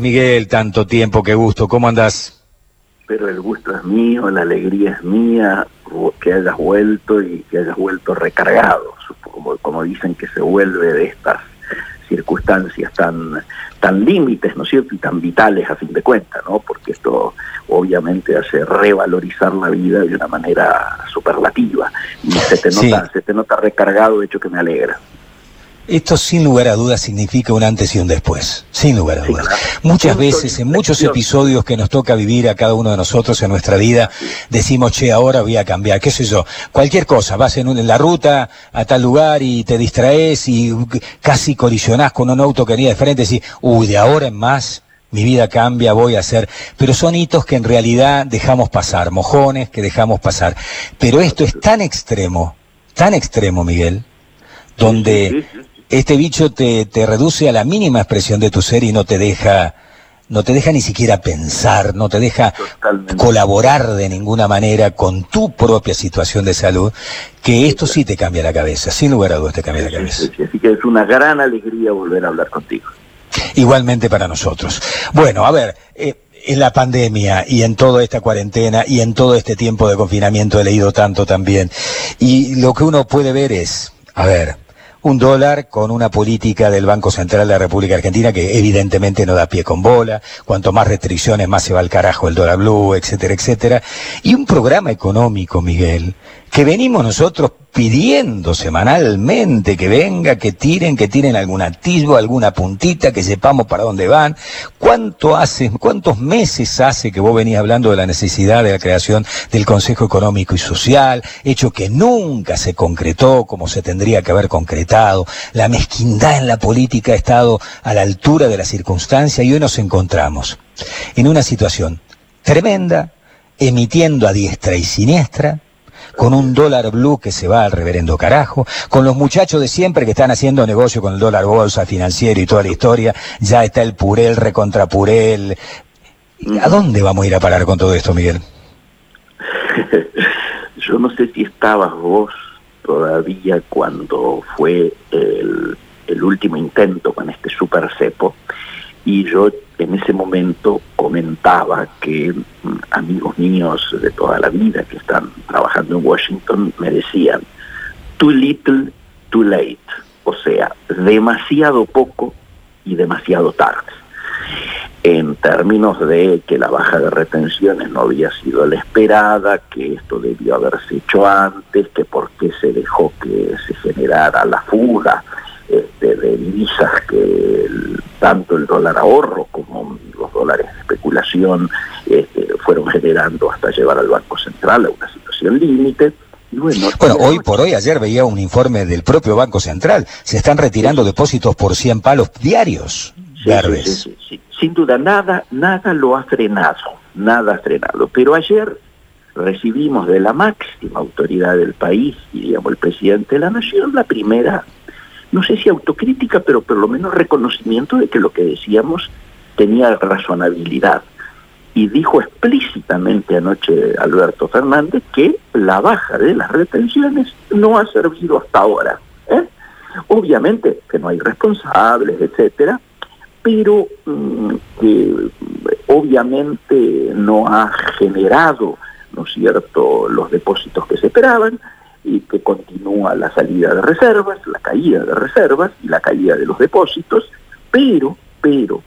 Miguel, tanto tiempo, qué gusto, ¿cómo andás? Pero el gusto es mío, la alegría es mía, que hayas vuelto y que hayas vuelto recargado, como, como dicen que se vuelve de estas circunstancias tan, tan límites, ¿no es cierto? Y tan vitales a fin de cuentas, ¿no? Porque esto obviamente hace revalorizar la vida de una manera superlativa. Y se te nota, se te nota recargado, de hecho que me alegra. Esto sin lugar a dudas significa un antes y un después, sin lugar a dudas. Muchas veces, en muchos episodios que nos toca vivir a cada uno de nosotros en nuestra vida, decimos, che, ahora voy a cambiar, qué sé yo, cualquier cosa, vas en, la ruta a tal lugar y te distraes y casi colisionás con un auto que venía de frente y decís, uy, de ahora en más mi vida cambia, voy a hacer, pero son hitos que en realidad dejamos pasar, mojones que dejamos pasar. Pero esto es tan extremo, tan extremo, Miguel, donde este bicho te, te reduce a la mínima expresión de tu ser y no te deja no te deja ni siquiera pensar, no te deja colaborar de ninguna manera con tu propia situación de salud, que esto sí te cambia la cabeza, sin lugar a dudas te cambia la cabeza. así que es una gran alegría volver a hablar contigo. Igualmente para nosotros. Bueno, a ver, eh, en la pandemia y en toda esta cuarentena y en todo este tiempo de confinamiento he leído tanto también, y lo que uno puede ver es, a ver, un dólar con una política del Banco Central de la República Argentina que evidentemente no da pie con bola, cuanto más restricciones más se va al carajo el dólar blue, etcétera, etcétera, y un programa económico, Miguel, que venimos nosotros pidiendo semanalmente que venga, que tiren, que tiren algún atisbo, alguna puntita, que sepamos para dónde van. ¿Cuánto hace, cuántos meses hace que vos venís hablando de la necesidad de la creación del Consejo Económico y Social, hecho que nunca se concretó como se tendría que haber concretado? La mezquindad en la política ha estado a la altura de la circunstancia y hoy nos encontramos en una situación tremenda, emitiendo a diestra y siniestra, con un dólar blue que se va al reverendo carajo, con los muchachos de siempre que están haciendo negocio con el dólar bolsa financiero y toda la historia, ya está el purel recontra purel. ¿A dónde vamos a ir a parar con todo esto, Miguel? Yo no sé si estabas vos todavía cuando fue el, el último intento con este super cepo y yo en ese momento comentaba que mm, amigos míos de toda la vida que están trabajando en Washington me decían, too little, too late, o sea, demasiado poco y demasiado tarde. En términos de que la baja de retenciones no había sido la esperada, que esto debió haberse hecho antes, que por qué se dejó que se generara la fuga este, de divisas que tanto el dólar ahorro como los dólares de especulación este, fueron generando hasta llevar al Banco Central a una situación límite. Bueno, hoy por hoy, ayer veía un informe del propio Banco Central, se están retirando depósitos por 100 palos diarios verdes. Sin duda, nada, nada lo ha frenado, nada ha frenado. Pero ayer recibimos de la máxima autoridad del país, diríamos el presidente de la Nación, la primera no sé si autocrítica, pero por lo menos reconocimiento de que lo que decíamos tenía razonabilidad. Y dijo explícitamente anoche Alberto Fernández que la baja de las retenciones no ha servido hasta ahora. ¿eh? Obviamente que no hay responsables, etcétera, pero mm, obviamente no ha generado, ¿no cierto?, los depósitos que se esperaban, y que continúa la salida de reservas, la caída de reservas y la caída de los depósitos, pero, pero,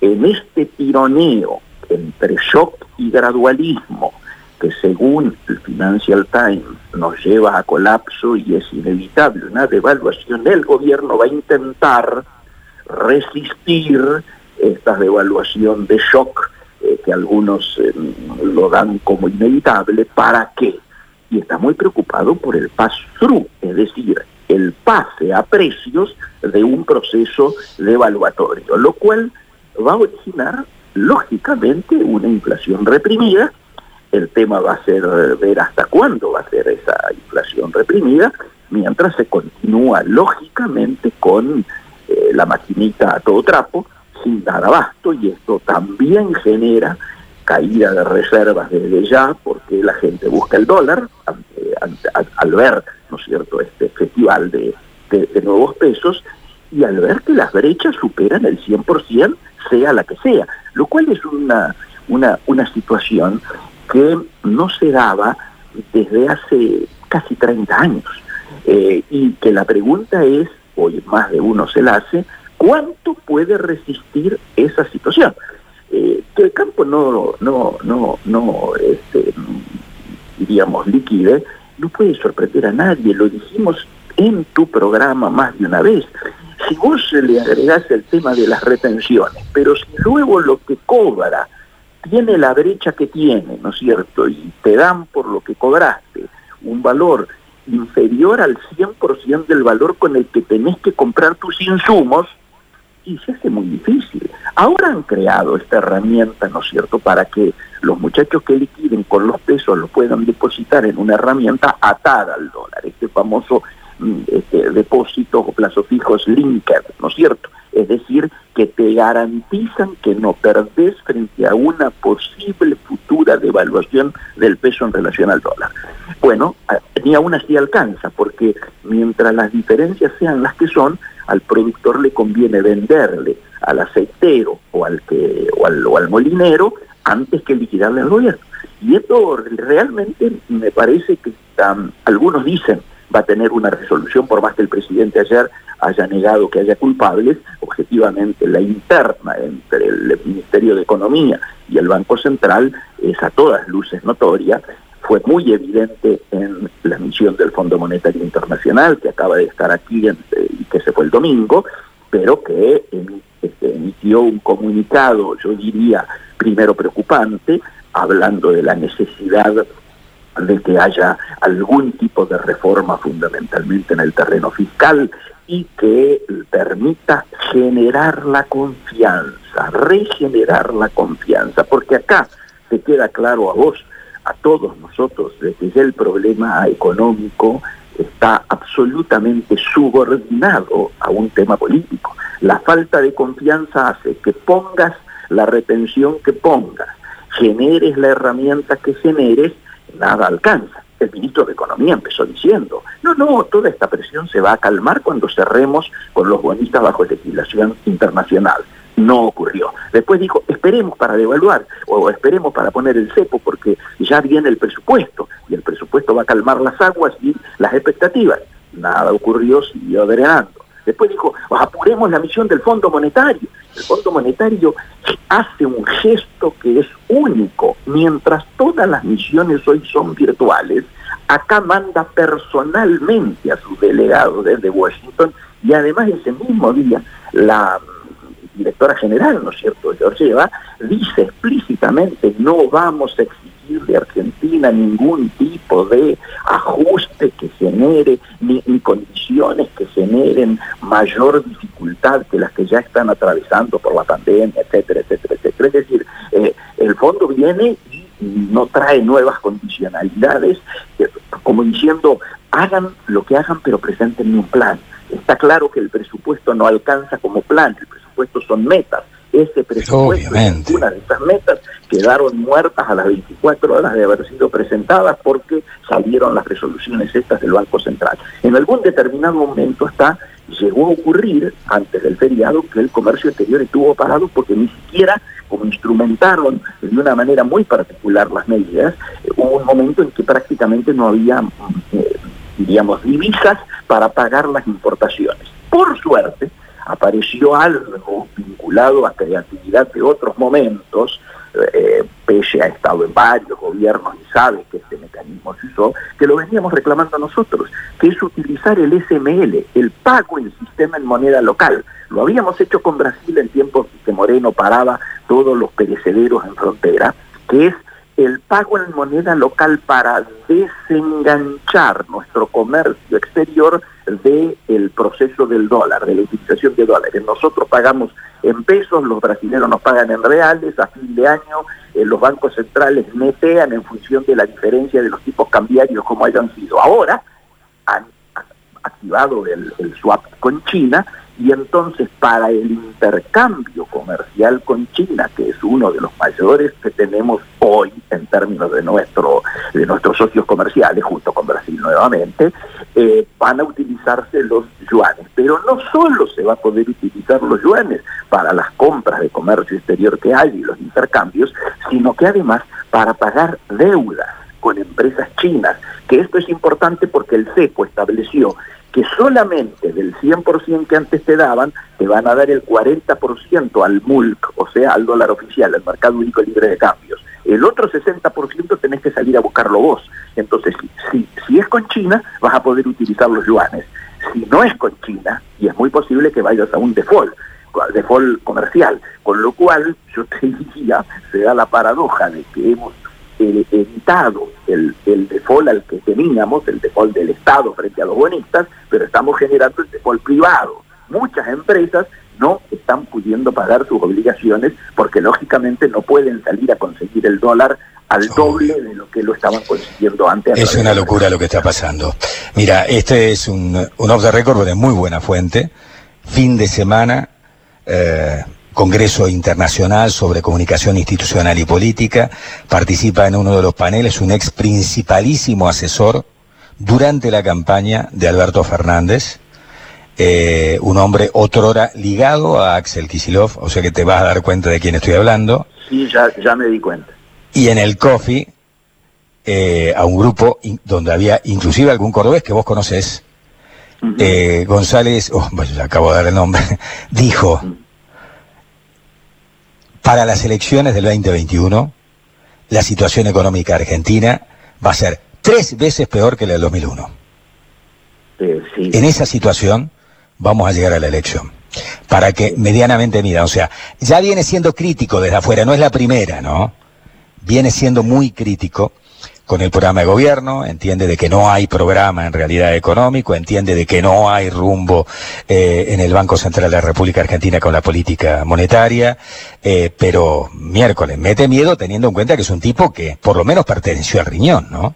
en este tironeo entre shock y gradualismo, que según el Financial Times nos lleva a colapso y es inevitable una devaluación, el gobierno va a intentar resistir esta devaluación de shock eh, que algunos eh, lo dan como inevitable, ¿para qué? Y está muy preocupado por el pass-through, es decir, el pase a precios de un proceso devaluatorio, lo cual va a originar lógicamente una inflación reprimida. El tema va a ser ver hasta cuándo va a ser esa inflación reprimida, mientras se continúa lógicamente con eh, la maquinita a todo trapo, sin dar abasto, y esto también genera caída de reservas desde ya, porque la gente busca el dólar al ver, ¿no es cierto?, este festival de, nuevos pesos, y al ver que las brechas superan el 100%, sea la que sea, lo cual es una, una, una situación que no se daba desde hace casi 30 años. Eh, y que la pregunta es, hoy más de uno se la hace, ¿cuánto puede resistir esa situación? Que el campo no, no, no, no, este, diríamos, liquide, no puede sorprender a nadie, lo dijimos en tu programa más de una vez. Si vos le agregás el tema de las retenciones, pero si luego lo que cobra tiene la brecha que tiene, ¿no es cierto? Y te dan por lo que cobraste un valor inferior al 100% del valor con el que tenés que comprar tus insumos, y se hace muy difícil. Ahora han creado esta herramienta, ¿no es cierto?, para que los muchachos que liquiden con los pesos lo puedan depositar en una herramienta atada al dólar, este famoso mm, este, depósito o plazos fijos linked, ¿no es cierto? Es decir, que te garantizan que no perdés frente a una posible futura devaluación del peso en relación al dólar. Bueno, ni aún así alcanza, porque mientras las diferencias sean las que son, al productor le conviene venderle al aceitero o al, que, o al, o al molinero antes que liquidarle al gobierno. Y esto realmente me parece que algunos dicen va a tener una resolución, por más que el presidente ayer haya negado que haya culpables, objetivamente la interna entre el Ministerio de Economía y el Banco Central es a todas luces notoria, fue muy evidente en la misión del Fondo Monetario Internacional, que acaba de estar aquí eh, y que se fue el domingo, pero que este, emitió un comunicado, yo diría, primero preocupante, hablando de la necesidad de que haya algún tipo de reforma fundamentalmente en el terreno fiscal y que permita generar la confianza, regenerar la confianza, porque acá te queda claro a vos a todos nosotros desde ya el problema económico está absolutamente subordinado a un tema político. La falta de confianza hace que pongas la retención que pongas, generes la herramienta que generes, nada alcanza. El ministro de Economía empezó diciendo, no, no, toda esta presión se va a calmar cuando cerremos con los bonistas bajo legislación internacional no ocurrió. Después dijo, esperemos para devaluar o esperemos para poner el cepo porque ya viene el presupuesto y el presupuesto va a calmar las aguas y las expectativas. Nada ocurrió, siguió drenando. Después dijo, apuremos la misión del Fondo Monetario. El Fondo Monetario hace un gesto que es único. Mientras todas las misiones hoy son virtuales, acá manda personalmente a sus delegados desde Washington y además ese mismo día la directora general, ¿no es cierto?, Georgieva, dice explícitamente no vamos a exigir de Argentina ningún tipo de ajuste que genere, ni, condiciones que generen mayor dificultad que las que ya están atravesando por la pandemia, etcétera, etcétera, etcétera. Es decir, eh, el fondo viene y no trae nuevas condicionalidades, eh, como diciendo, hagan lo que hagan, pero presenten un plan. Está claro que el presupuesto no alcanza como plan, presupuestos son metas. Ese presupuesto, una de esas metas, quedaron muertas a las 24 horas de haber sido presentadas porque salieron las resoluciones estas del Banco Central. En algún determinado momento está llegó a ocurrir antes del feriado que el comercio exterior estuvo parado porque ni siquiera como instrumentaron de una manera muy particular las medidas, eh, hubo un momento en que prácticamente no había, eh, diríamos, divisas para pagar las importaciones. Por suerte, apareció algo vinculado a creatividad de otros momentos, eh, pese a estado en varios gobiernos y sabe que este mecanismo se usó, que lo veníamos reclamando nosotros, que es utilizar el SML, el pago en sistema en moneda local. Lo habíamos hecho con Brasil en tiempos que Moreno paraba todos los perecederos en frontera, que es el pago en moneda local para desenganchar nuestro comercio exterior del el proceso del dólar, de la utilización de dólares. Nosotros pagamos en pesos, los brasileños nos pagan en reales, a fin de año eh, los bancos centrales netean en función de la diferencia de los tipos cambiarios como hayan sido. Ahora han activado el swap con China y entonces para el intercambio comercial con China, que es uno de los mayores que tenemos hoy en términos de nuestro de nuestros socios comerciales, junto con Brasil nuevamente, eh, van a utilizarse los yuanes. Pero no solo se va a poder utilizar los yuanes para las compras de comercio exterior que hay y los intercambios, sino que además para pagar deudas con empresas chinas, que esto es importante porque el CEPO estableció que solamente del 100% que antes te daban, te van a dar el 40% al MULC, o sea, al dólar oficial, al Mercado Único Libre de Cambios. El otro 60% tenés que salir a buscarlo vos. Entonces, si, si es con China, vas a poder utilizar los yuanes. Si no es con China, y es muy posible que vayas a un default, default comercial, con lo cual yo te diría, se da la paradoja de que hemos eh, evitado el, el default al que teníamos, el default del Estado frente a los bonistas, pero estamos generando el default privado. Muchas empresas no están pudiendo pagar sus obligaciones porque lógicamente no pueden salir a conseguir el dólar al doble de lo que lo estaban consiguiendo antes. Es una locura lo que está pasando. Mira, este es un, un off the record de muy buena fuente. Fin de semana, eh, Congreso Internacional sobre Comunicación Institucional y Política. Participa en uno de los paneles un ex principalísimo asesor durante la campaña de Alberto Fernández. Eh, un hombre otrora ligado a Axel Kisilov, o sea que te vas a dar cuenta de quién estoy hablando. Sí, ya, ya me di cuenta. Y en el coffee, eh, a un grupo donde había inclusive algún cordobés que vos conocés, eh, González, oh, bueno, acabo de dar el nombre, dijo, para las elecciones del 2021, la situación económica argentina va a ser tres veces peor que la del 2001. Eh, sí. En esa situación vamos a llegar a la elección. Para que medianamente mida, o sea, ya viene siendo crítico desde afuera, no es la primera, ¿no? Viene siendo muy crítico con el programa de gobierno, entiende de que no hay programa en realidad económico, entiende de que no hay rumbo eh, en el Banco Central de la República Argentina con la política monetaria, eh, pero miércoles, mete miedo teniendo en cuenta que es un tipo que por lo menos perteneció al riñón, ¿no?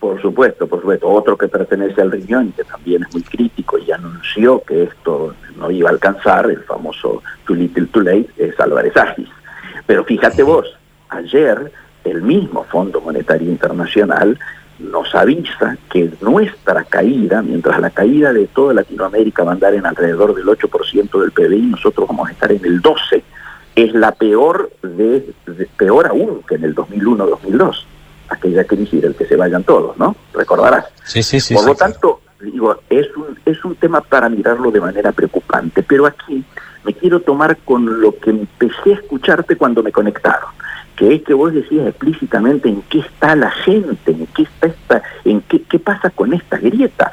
Por supuesto, por supuesto. Otro que pertenece al riñón y que también es muy crítico y anunció que esto no iba a alcanzar, el famoso too little too late, es Álvarez Agis. Pero fíjate vos, ayer el mismo Fondo Monetario Internacional nos avisa que nuestra caída, mientras la caída de toda Latinoamérica va a andar en alrededor del 8% del PBI, nosotros vamos a estar en el 12%, es la peor, de, peor aún que en el 2001-2002, aquella crisis del que se vayan todos, ¿no? Recordarás. Sí, sí, sí. Por lo tanto, digo, es un, es un tema para mirarlo de manera preocupante, pero aquí me quiero tomar con lo que empecé a escucharte cuando me conectaron que es que vos decías explícitamente en qué está la gente, en qué está esta, en qué, qué pasa con esta grieta.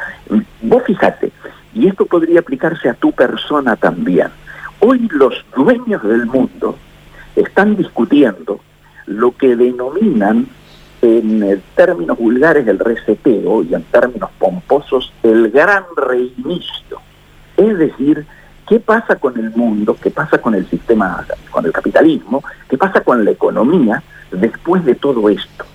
Vos fíjate, y esto podría aplicarse a tu persona también. Hoy los dueños del mundo están discutiendo lo que denominan en términos vulgares el reseteo y en términos pomposos el gran reinicio. Es decir, ¿Qué pasa con el mundo? ¿Qué pasa con el sistema, con el capitalismo? ¿Qué pasa con la economía después de todo esto?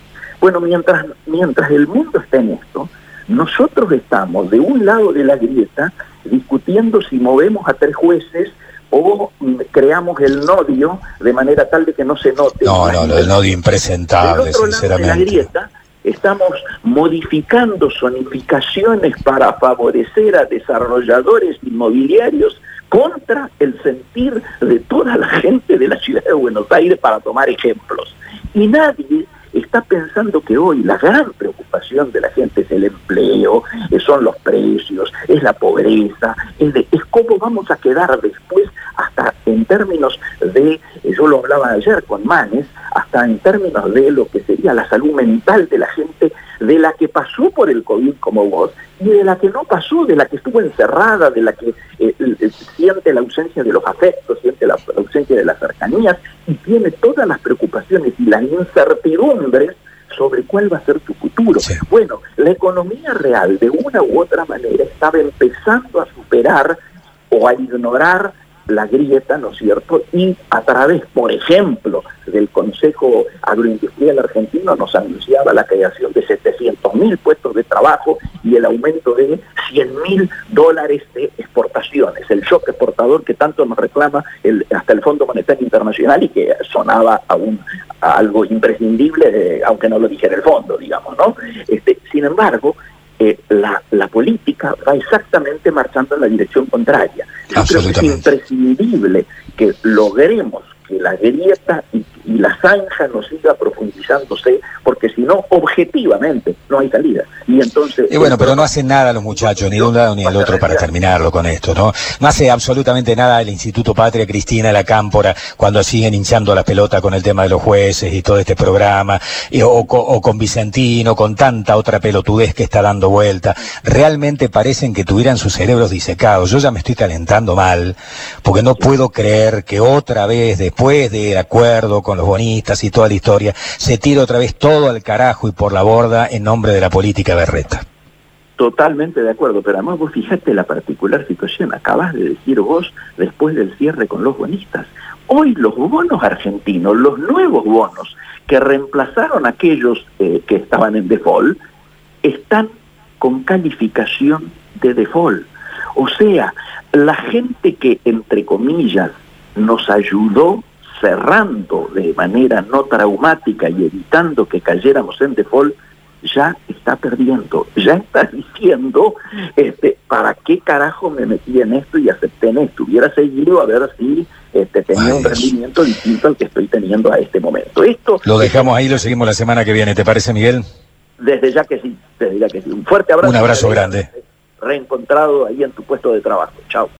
Bueno, mientras, mientras el mundo está en esto, nosotros estamos de un lado de la grieta discutiendo si movemos a tres jueces o creamos el nodio de manera tal de que no se note. No, no, el nodio impresentable, sinceramente. Lado de la grieta, estamos modificando zonificaciones para favorecer a desarrolladores inmobiliarios contra el sentir de toda la gente de la ciudad de Buenos Aires, para tomar ejemplos. Y nadie está pensando que hoy la gran preocupación de la gente es el empleo, eh, son los precios, es la pobreza, es, es cómo vamos a quedar después hasta en términos de, eh, yo lo hablaba ayer con Manes, hasta en términos de lo que sería la salud mental de la gente, de la que pasó por el COVID como vos, y de la que no pasó, de la que estuvo encerrada, de la que eh, siente la ausencia de los afectos, siente la ausencia de las cercanías, y tiene todas las preocupaciones y las incertidumbres sobre cuál va a ser su futuro. Bueno, la economía real de una u otra manera estaba empezando a superar o a ignorar la grieta, ¿no es cierto? Y a través, por ejemplo, del Consejo Agroindustrial Argentino nos anunciaba la creación de 700 mil puestos de trabajo y el aumento de 100 mil dólares de exportaciones, el shock exportador que tanto nos reclama hasta el Fondo Monetario Internacional y que sonaba a, un, algo imprescindible, aunque no lo dijera el fondo, digamos, ¿no? Este, sin embargo, eh, la, política va exactamente marchando en la dirección contraria. Yo creo que es imprescindible que logremos que la grieta y, la zanja no siga profundizándose, porque si no, objetivamente, no hay salida. Y entonces... Y bueno, pero no hacen nada los muchachos, ni de un lado ni del otro, para terminarlo con esto, ¿no? No hace absolutamente nada el Instituto Patria Cristina La Cámpora cuando siguen hinchando la pelota con el tema de los jueces y todo este programa, o, con Vicentino, con tanta otra pelotudez que está dando vuelta. Realmente parecen que tuvieran sus cerebros disecados. Yo ya me estoy calentando mal, porque no puedo creer que otra vez, de después del acuerdo con los bonistas y toda la historia, se tira otra vez todo al carajo y por la borda en nombre de la política berreta. Totalmente de acuerdo, pero además vos fijate la particular situación, acabas de decir vos después del cierre con los bonistas. Hoy los bonos argentinos, los nuevos bonos que reemplazaron a aquellos eh, que estaban en default, están con calificación de default. O sea, la gente que, entre comillas, nos ayudó cerrando de manera no traumática y evitando que cayéramos en default, ya está perdiendo, ya está diciendo, este, ¿para qué carajo me metí en esto y acepté en esto? Hubiera seguido a ver si este, tenía un rendimiento distinto al que estoy teniendo a este momento. Esto lo dejamos ahí, lo seguimos la semana que viene, ¿te parece, Miguel? Desde ya que sí, desde ya que sí. Un fuerte abrazo. Un abrazo grande. Reencontrado ahí en tu puesto de trabajo. Chao.